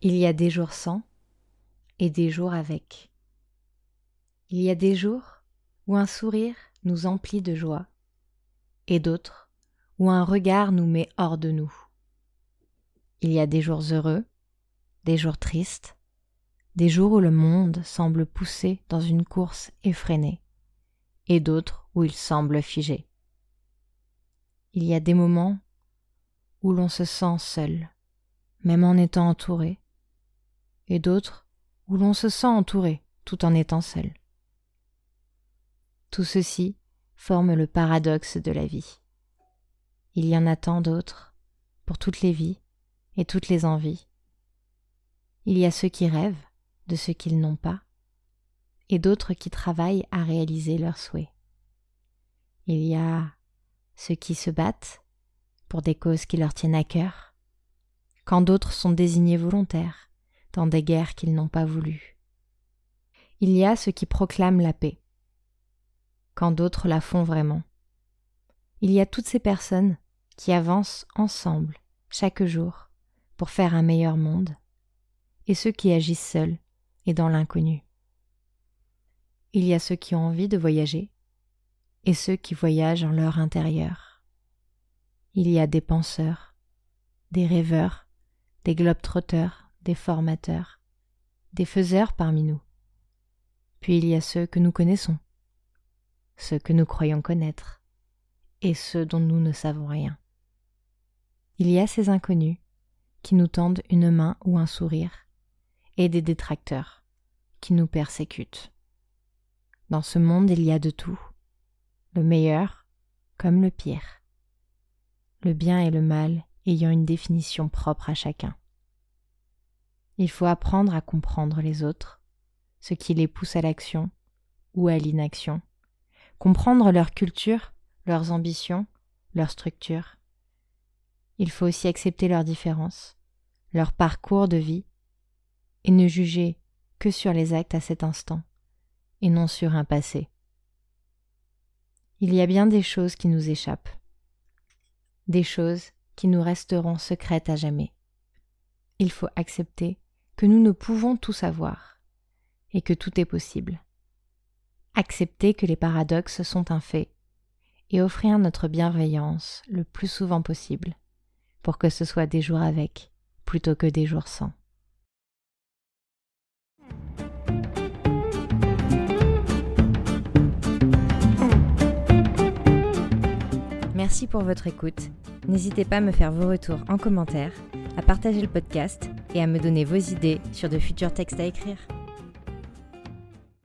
Il y a des jours sans et des jours avec. Il y a des jours où un sourire nous emplit de joie et d'autres où un regard nous met hors de nous. Il y a des jours heureux, des jours tristes, des jours où le monde semble pousser dans une course effrénée et d'autres où il semble figé. Il y a des moments où l'on se sent seul, même en étant entouré, et d'autres où l'on se sent entouré tout en étant seul. Tout ceci forme le paradoxe de la vie. Il y en a tant d'autres, pour toutes les vies et toutes les envies. Il y a ceux qui rêvent de ce qu'ils n'ont pas, et d'autres qui travaillent à réaliser leurs souhaits. Il y a ceux qui se battent pour des causes qui leur tiennent à cœur, quand d'autres sont désignés volontaires dans des guerres qu'ils n'ont pas voulu. Il y a ceux qui proclament la paix, quand d'autres la font vraiment. Il y a toutes ces personnes qui avancent ensemble chaque jour pour faire un meilleur monde, et ceux qui agissent seuls et dans l'inconnu. Il y a ceux qui ont envie de voyager, et ceux qui voyagent en leur intérieur. Il y a des penseurs, des rêveurs, des globetrotters, des formateurs, des faiseurs parmi nous. Puis il y a ceux que nous connaissons, ceux que nous croyons connaître, et ceux dont nous ne savons rien. Il y a ces inconnus qui nous tendent une main ou un sourire, et des détracteurs qui nous persécutent. Dans ce monde il y a de tout, le meilleur comme le pire, le bien et le mal ayant une définition propre à chacun. Il faut apprendre à comprendre les autres, ce qui les pousse à l'action ou à l'inaction, comprendre leur culture, leurs ambitions, leur structure. Il faut aussi accepter leurs différences, leur parcours de vie, et ne juger que sur les actes à cet instant, et non sur un passé. Il y a bien des choses qui nous échappent, des choses qui nous resteront secrètes à jamais. Il faut accepter que nous ne pouvons tout savoir et que tout est possible. Accepter que les paradoxes sont un fait et offrir notre bienveillance le plus souvent possible pour que ce soit des jours avec plutôt que des jours sans. Merci pour votre écoute. N'hésitez pas à me faire vos retours en commentaire, à partager le podcast et à me donner vos idées sur de futurs textes à écrire.